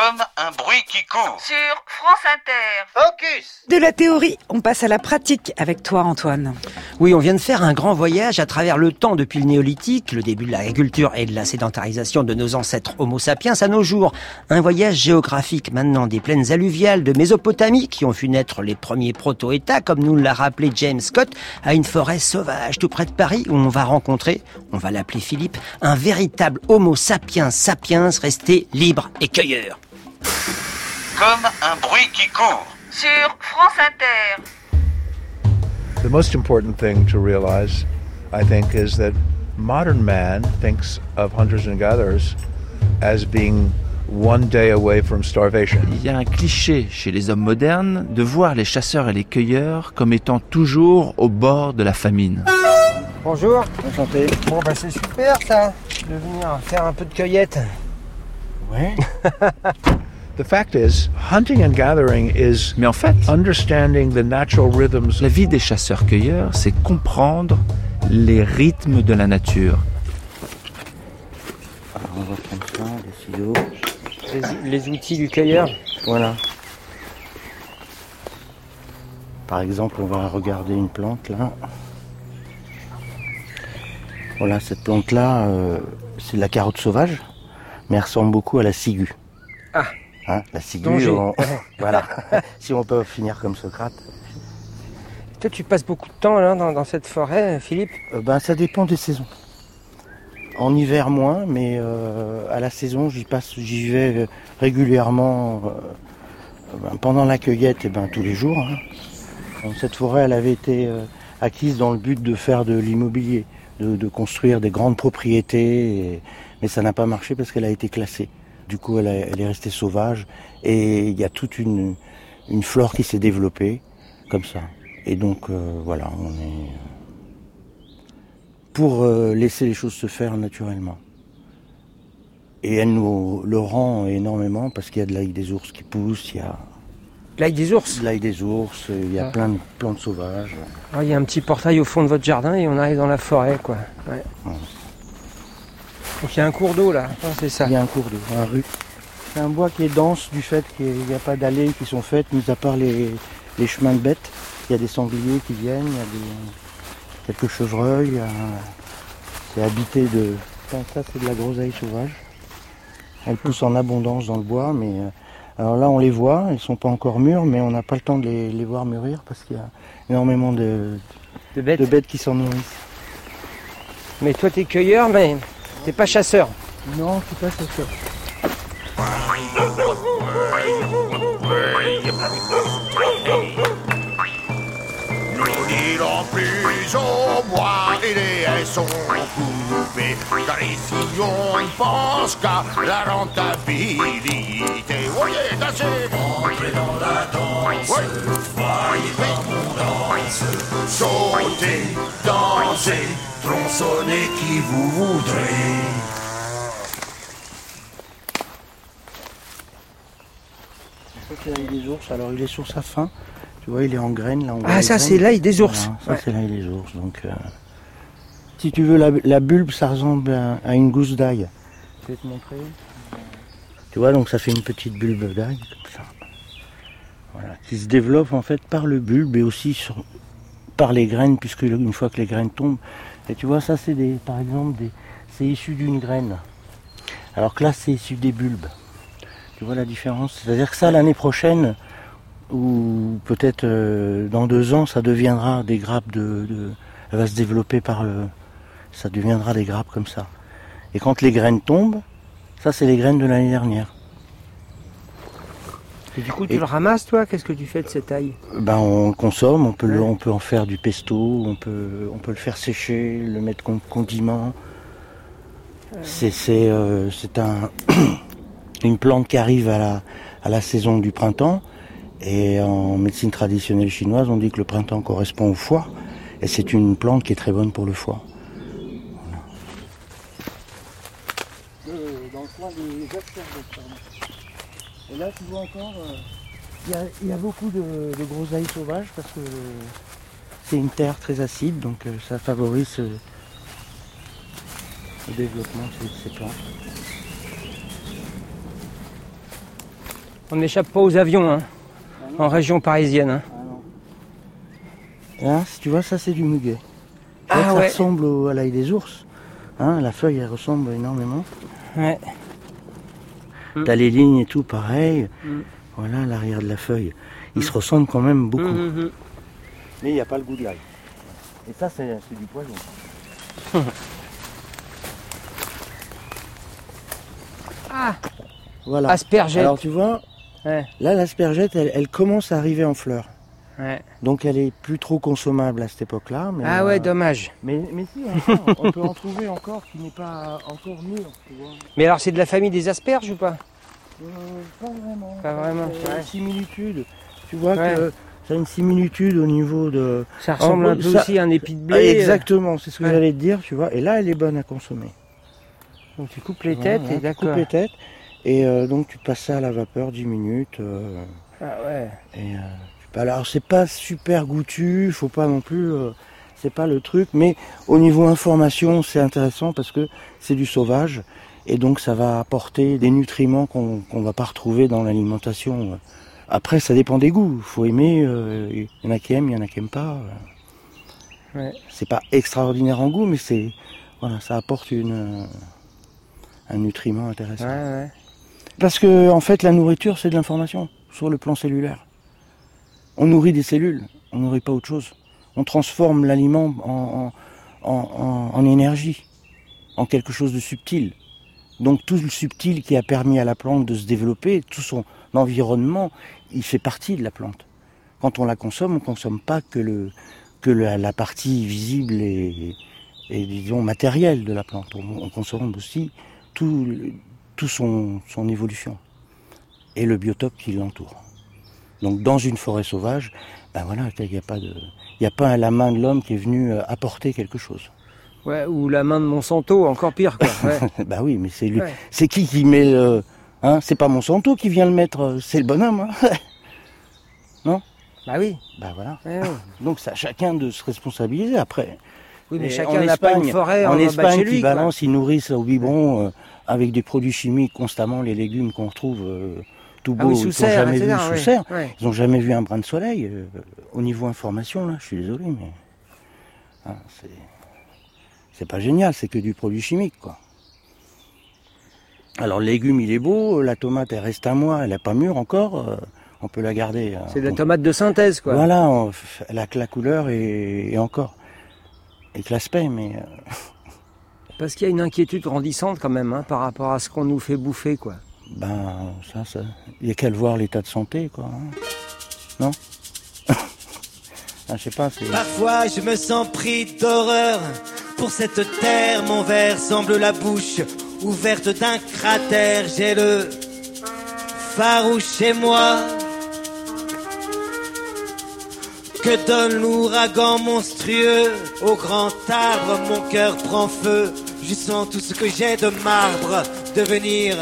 Comme un bruit qui court. Sur France Inter. Focus De la théorie, on passe à la pratique avec toi Antoine. Oui, on vient de faire un grand voyage à travers le temps depuis le néolithique, le début de l'agriculture et de la sédentarisation de nos ancêtres Homo sapiens à nos jours. Un voyage géographique maintenant des plaines alluviales de Mésopotamie qui ont vu naître les premiers proto-États, comme nous l'a rappelé James Scott, à une forêt sauvage tout près de Paris où on va rencontrer, on va l'appeler Philippe, un véritable Homo sapiens sapiens resté libre et cueilleur. Comme un bruit qui court. Sur France Inter. The most important thing to realize, I think, is that modern man thinks of hunters and gatherers as being one day away from starvation. Il y a un cliché chez les hommes modernes de voir les chasseurs et les cueilleurs comme étant toujours au bord de la famine. Bonjour. Enchanté. Bon bah c'est super ça, de venir faire un peu de cueillette. Ouais. the fact is, hunting and gathering is Mais en fait, understanding the natural rhythms la vie des chasseurs-cueilleurs, c'est comprendre les rythmes de la nature. On va prendre ça, les ciseaux. Les, les outils du cueilleur. Voilà. Par exemple, on va regarder une plante là. Voilà, cette plante-là, euh, c'est de la carotte sauvage, mais elle ressemble beaucoup à la ciguë. Ah. Hein, la ciguë, on- voilà. si on peut finir comme Socrate. Toi tu passes beaucoup de temps là dans, dans cette forêt, Philippe? Euh, ben, ça dépend des saisons. En hiver moins, mais euh, à la saison j'y passe, j'y vais euh, régulièrement euh, ben, pendant la cueillette, et ben tous les jours. hein. Donc, cette forêt, elle avait été acquise dans le but de faire de l'immobilier, de, de construire des grandes propriétés, et- mais ça n'a pas marché parce qu'elle a été classée. Du coup, elle, a- elle est restée sauvage et il y a toute une, une flore qui s'est développée comme ça. Et donc euh, voilà, on est pour euh, laisser les choses se faire naturellement. Et elle nous le rend énormément parce qu'il y a de l'ail des ours qui pousse, il y a L'ail des ours. l'ail des ours, il y a Ah. plein de plantes sauvages. Il y a un petit portail au fond de votre jardin et on arrive dans la forêt quoi. Ouais. Ouais. Donc il y a un cours d'eau là, Ah, c'est ça. Il y a un cours d'eau, un rue. C'est un bois qui est dense du fait qu'il n'y a pas d'allées qui sont faites, mis à part les, les chemins de bêtes. Il y a des sangliers qui viennent, il y a des, quelques chevreuils. a- C'est habité de. Ça, c'est de la groseille sauvage. Elle pousse en abondance dans le bois, mais euh, alors là on les voit, elles sont pas encore mûres, mais on n'a pas le temps de les, les voir mûrir parce qu'il y a énormément de, De bêtes. de bêtes qui s'en nourrissent. Mais toi t'es cueilleur mais t'es pas chasseur. Non, c'est pas ça. Nous n'irons plus au bois et les haies sont coupées. Car ici on pense qu'à la rentabilité. Voyez, dansez Entrez dans la danse, voyez comme on danse. Sautez, dansez, tronçonnez qui vous voudrez. Ça, c'est l'ail des ours. Alors, il est sur sa fin. Tu vois, il est en graines. Là, on Ah ça c'est l'ail des ours. Voilà, ça, Ouais. c'est l'ail des ours. Donc, euh, si tu veux, la, la bulbe, ça ressemble à, à une gousse d'ail. Je vais te montrer. Tu vois, donc ça fait une petite bulbe d'ail, comme ça. Voilà, qui se développe en fait par le bulbe et aussi sur- par les graines, puisque une fois que les graines tombent. Et tu vois, ça, c'est des, par exemple, c'est issu d'une graine. Alors que là, c'est issu des bulbes. Tu vois la différence? C'est-à-dire que ça, l'année prochaine, ou peut-être euh, dans deux ans, ça deviendra des grappes de, Elle va se développer par le... Ça deviendra des grappes comme ça. Et quand les graines tombent, ça, c'est les graines de l'année dernière. Et du coup tu Et- le ramasses toi? Qu'est-ce que tu fais de cette ail Ben, on le consomme, on peut, le- on peut en faire du pesto, on peut, on peut le faire sécher, le mettre comme condiment. C'est c'est, euh, c'est un, une plante qui arrive à la, à la saison du printemps. Et en médecine traditionnelle chinoise, on dit que le printemps correspond au foie. Et c'est une plante qui est très bonne pour le foie. Dans le coin des Et là, tu vois encore, euh, il y, a, il y a beaucoup de, de groseilles sauvages parce que c'est une terre très acide, donc euh, ça favorise euh, le développement de ces, plantes. On n'échappe pas aux avions, hein, en région parisienne. hein. Là, si tu vois, ça c'est du muguet. Ah ça ouais. ressemble au- à l'ail des ours. Hein, la feuille, elle ressemble énormément. Ouais. Mm. T'as les lignes et tout pareil. Mm. Voilà l'arrière de la feuille. Ils se ressemblent quand même beaucoup. Mais il n'y a pas le goût de l'ail. Et ça, c'est du poison. Ah, Voilà. aspergette. Alors tu vois, Ouais. là l'aspergette, elle, elle commence à arriver en fleur. Ouais. Donc elle est plus trop consommable à cette époque-là. Ah ouais, euh, dommage. mais, mais si, encore, on peut en trouver encore qui n'est pas encore mûr. Tu. Mais alors c'est de la famille des asperges ou pas? Euh, pas vraiment. Pas vraiment, C'est ouais. une similitude. Tu vois Ouais. que ça a une similitude au niveau de. Ça ressemble En un peu ça- aussi à un épi de blé. Ah, exactement, c'est ce que j'allais te dire, tu vois. Et là, elle est bonne à consommer. Donc tu coupes les têtes et tu d'accord. coupes les têtes. Et euh, donc tu passes ça à la vapeur 10 minutes. euh, Ah ouais. et, euh, tu- alors c'est pas super goûtu, faut pas non plus. euh, c'est pas le truc, mais au niveau information, c'est intéressant parce que c'est du sauvage. Et donc ça va apporter des nutriments qu'on qu'on va pas retrouver dans l'alimentation. Après, ça dépend des goûts. faut aimer. euh, Il y en a qui aiment, il y en a qui aiment pas. Ouais. C'est pas extraordinaire en goût, mais c'est voilà, ça apporte une, euh, un nutriment intéressant. Ouais, ouais. Parce que en fait, la nourriture, c'est de l'information sur le plan cellulaire. On nourrit des cellules, on nourrit pas autre chose. On transforme l'aliment en, énergie, en quelque chose de subtil. Donc tout le subtil qui a permis à la plante de se développer, tout son environnement, il fait partie de la plante. Quand on la consomme, on consomme pas que la, partie visible et, disons matérielle de la plante. On, on consomme aussi tout, son évolution et le biotope qui l'entoure. Donc dans une forêt sauvage, ben voilà, il n'y a pas de, il a pas la main de l'homme qui est venu euh, apporter quelque chose. Ouais, ou la main de Monsanto, encore pire quoi. Ouais. bah oui, mais c'est lui, Ouais. c'est qui qui met le, hein, c'est pas Monsanto qui vient le mettre, euh, c'est le bonhomme. Hein Bah oui. bah voilà. Ouais, ouais. Donc c'est à chacun de se responsabiliser après. Oui, mais Et chacun en n'a pas une forêt en Espagne chez lui. qui balance, ils nourrissent au biberon euh, avec des produits chimiques constamment les légumes qu'on retrouve euh, tout Ah beaux, oui, ils n'ont jamais vu sous serre. Ouais. Ils n'ont jamais vu un brin de soleil. euh, au niveau information, là, je suis désolé, mais ah, c'est pas génial, c'est que du produit chimique, quoi. Alors le légume, il est beau, la tomate, elle reste un mois, elle n'est pas mûre encore, euh, on peut la garder. euh, C'est de la on- tomate de synthèse quoi. Voilà, on elle a que la couleur et, et encore. Et que l'aspect, mais euh, Parce qu'il y a une inquiétude grandissante quand même hein, par rapport à ce qu'on nous fait bouffer quoi. Ben ça, ça, il n'y a qu'à le voir l'état de santé, quoi. hein. Non? Ah, Je sais pas. Parfois je me sens pris d'horreur. Pour cette terre, mon verre semble la bouche ouverte d'un cratère. J'ai le farouche chez moi. Que donne l'ouragan monstrueux Au grand arbre, mon cœur prend feu. Je sens tout ce que j'ai de marbre devenir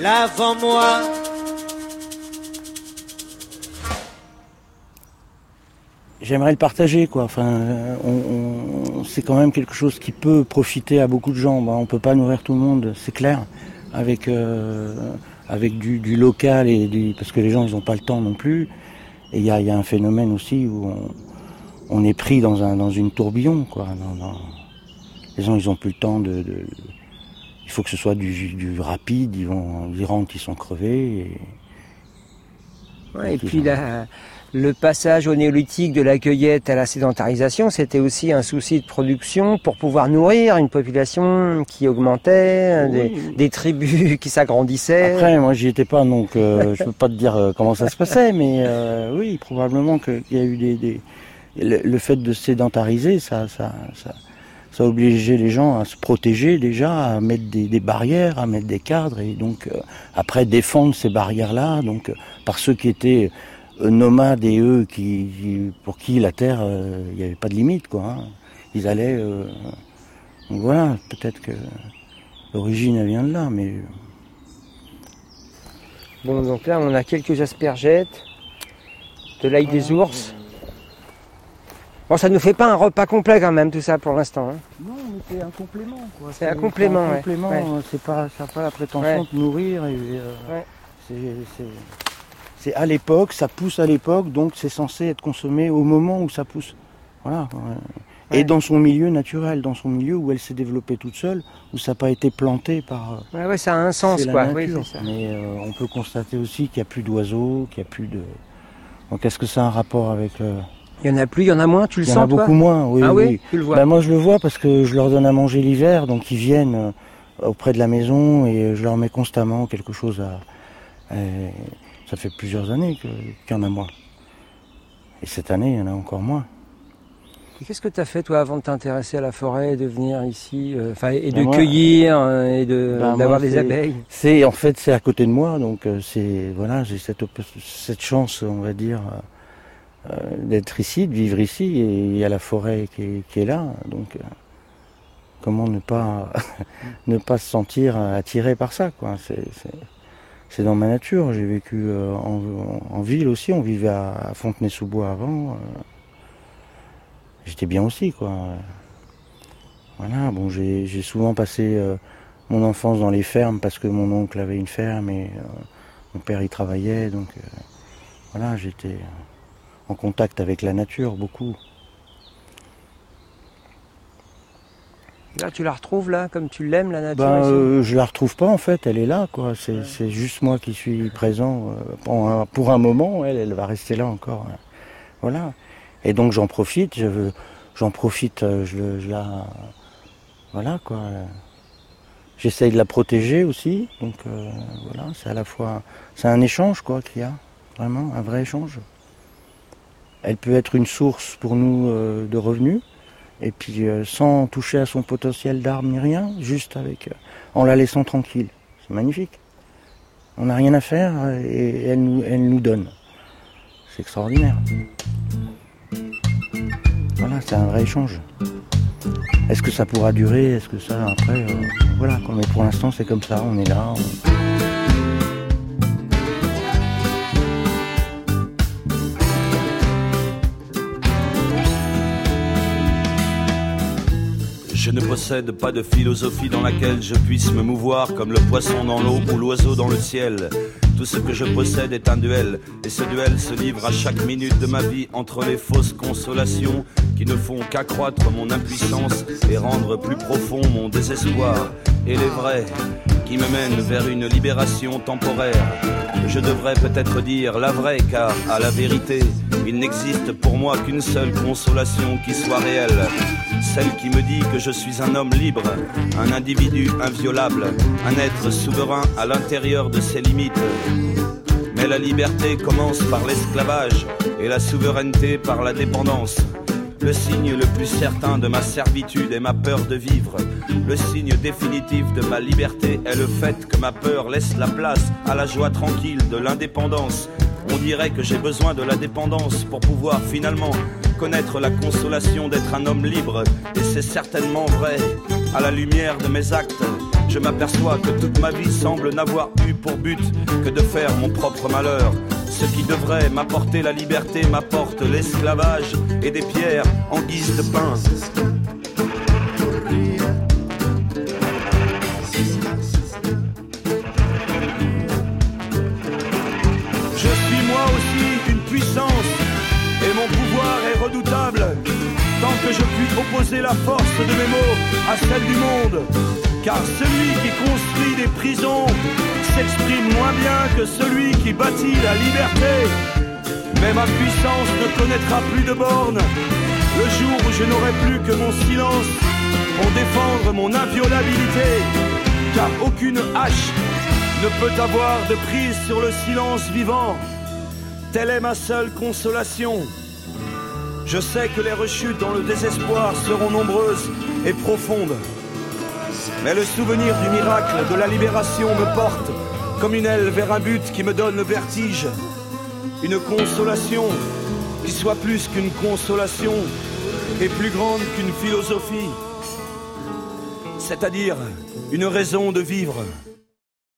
l'avant-moi. J'aimerais le partager, quoi. Enfin, euh, c'est quand même quelque chose qui peut profiter à beaucoup de gens. Ben, on peut pas nourrir tout le monde, c'est clair, avec euh, avec du, local et du, parce que les gens ils ont pas le temps non plus. Et il y a, y a un phénomène aussi où on, est pris dans un dans une tourbillon, quoi. Les gens ils ont plus le temps de- il faut que ce soit du, du rapide. Ils vont, ils rentrent, ils sont crevés. Et, Ouais, et Donc, puis ils ont- la- le passage au néolithique de la cueillette à la sédentarisation, c'était aussi un souci de production pour pouvoir nourrir une population qui augmentait, Oui. des, des tribus qui s'agrandissaient. Après, moi, j'y étais pas, donc euh, je peux pas te dire euh, comment ça se passait, mais euh, oui, probablement qu'il y a eu des, des- le, le fait de se sédentariser, ça, ça, ça, ça obligé les gens à se protéger déjà, à mettre des, des barrières, à mettre des cadres, et donc euh, après défendre ces barrières-là, donc euh, par ceux qui étaient euh, nomades et eux qui, qui- pour qui la terre, euh, il n'y avait pas de limite, quoi. hein. Ils allaient, euh, donc voilà, peut-être que l'origine vient de là, mais Bon, donc là, on a quelques aspergettes, de l'ail des ours. Bon, ça ne nous fait pas un repas complet quand même, tout ça, pour l'instant. hein. Non, mais c'est un complément. quoi. C'est un complément, un complément, Ouais. C'est pas, ça n'a pas la prétention Ouais. de nourrir. Et, euh, Ouais. C'est- à l'époque, ça pousse à l'époque, donc c'est censé être consommé au moment où ça pousse. Voilà. Et dans son milieu naturel, dans son milieu où elle s'est développée toute seule, où ça n'a pas été planté par. euh, Ouais, ouais, ça a un sens, la quoi. Oui, ça. Mais euh, on peut constater aussi qu'il n'y a plus d'oiseaux, qu'il n'y a plus de. Donc est-ce que ça a un rapport avec le. Il y en a plus, il y en a moins, tu le Il y en sens a toi beaucoup moins, oui. Ah oui, oui. tu le vois. Bah, moi je le vois parce que je leur donne à manger l'hiver, donc ils viennent euh, auprès de la maison et je leur mets constamment quelque chose à. et ça fait plusieurs années qu'il y en a moins. Et cette année, il y en a encore moins. Qu'est-ce que tu as fait toi avant de t'intéresser à la forêt et de venir ici, euh, et de moi- cueillir euh, et de Ben, d'avoir moi, des abeilles? C'est en fait c'est à côté de moi, donc c'est voilà, j'ai cette cette chance, on va dire, d'être ici, de vivre ici, et il y a la forêt qui est, là, donc euh, comment ne pas ne pas se sentir attiré par ça, quoi? C'est c'est- dans ma nature. J'ai vécu euh, en, ville aussi, on vivait à, Fontenay-sous-Bois avant. euh, J'étais bien aussi, quoi. Voilà, bon, j'ai souvent passé euh, mon enfance dans les fermes parce que mon oncle avait une ferme et euh, mon père y travaillait, donc euh, voilà, j'étais en contact avec la nature beaucoup. Là, tu la retrouves là, comme tu l'aimes la nature Ben, euh, je la retrouve pas en fait, elle est là, quoi. C'est juste moi qui suis présent euh, pour, un, pour un moment. Elle, elle va rester là encore. hein. Voilà. Et donc j'en profite. Je veux- j'en profite. euh, je la, voilà quoi. J'essaye de la protéger aussi. Donc euh, voilà, c'est à la fois, c'est un échange quoi qu'il y a, vraiment un vrai échange. Elle peut être une source pour nous euh, de revenus. Et puis euh, sans toucher à son potentiel d'armes ni rien, juste avec, euh, en la laissant tranquille. C'est magnifique. On n'a rien à faire et elle nous, elle donne. C'est extraordinaire. Voilà, c'est un vrai échange. Est-ce que ça pourra durer? Est-ce que ça après Voilà, mais pour l'instant c'est comme ça, on est là. Je ne possède pas de philosophie dans laquelle je puisse me mouvoir comme le poisson dans l'eau ou l'oiseau dans le ciel. Tout ce que je possède est un duel, et ce duel se livre à chaque minute de ma vie entre les fausses consolations qui ne font qu'accroître mon impuissance et rendre plus profond mon désespoir, et les vrais qui me mènent vers une libération temporaire. Je devrais peut-être dire la vraie, car à la vérité, il n'existe pour moi qu'une seule consolation qui soit réelle. Celle qui me dit que je suis un homme libre, un individu inviolable, un être souverain à l'intérieur de ses limites. Mais la liberté commence par l'esclavage et la souveraineté par la dépendance. Le signe le plus certain de ma servitude est ma peur de vivre. Le signe définitif de ma liberté est le fait que ma peur laisse la place à la joie tranquille de l'indépendance. On dirait que j'ai besoin de la dépendance pour pouvoir finalement connaître la consolation d'être un homme libre. Et c'est certainement vrai. À la lumière de mes actes, je m'aperçois que toute ma vie semble n'avoir eu pour but que de faire mon propre malheur. Ce qui devrait m'apporter la liberté m'apporte l'esclavage et des pierres en guise de pain. Puissance et mon pouvoir est redoutable tant que je puis opposer la force de mes mots à celle du monde. Car celui qui construit des prisons s'exprime moins bien que celui qui bâtit la liberté. Mais ma puissance ne connaîtra plus de bornes le jour où je n'aurai plus que mon silence pour défendre mon inviolabilité. Car aucune hache ne peut avoir de prise sur le silence vivant. Telle est ma seule consolation. Je sais que les rechutes dans le désespoir seront nombreuses et profondes. Mais le souvenir du miracle de la libération me porte comme une aile vers un but qui me donne le vertige. Une consolation qui soit plus qu'une consolation et plus grande qu'une philosophie. C'est-à-dire une raison de vivre.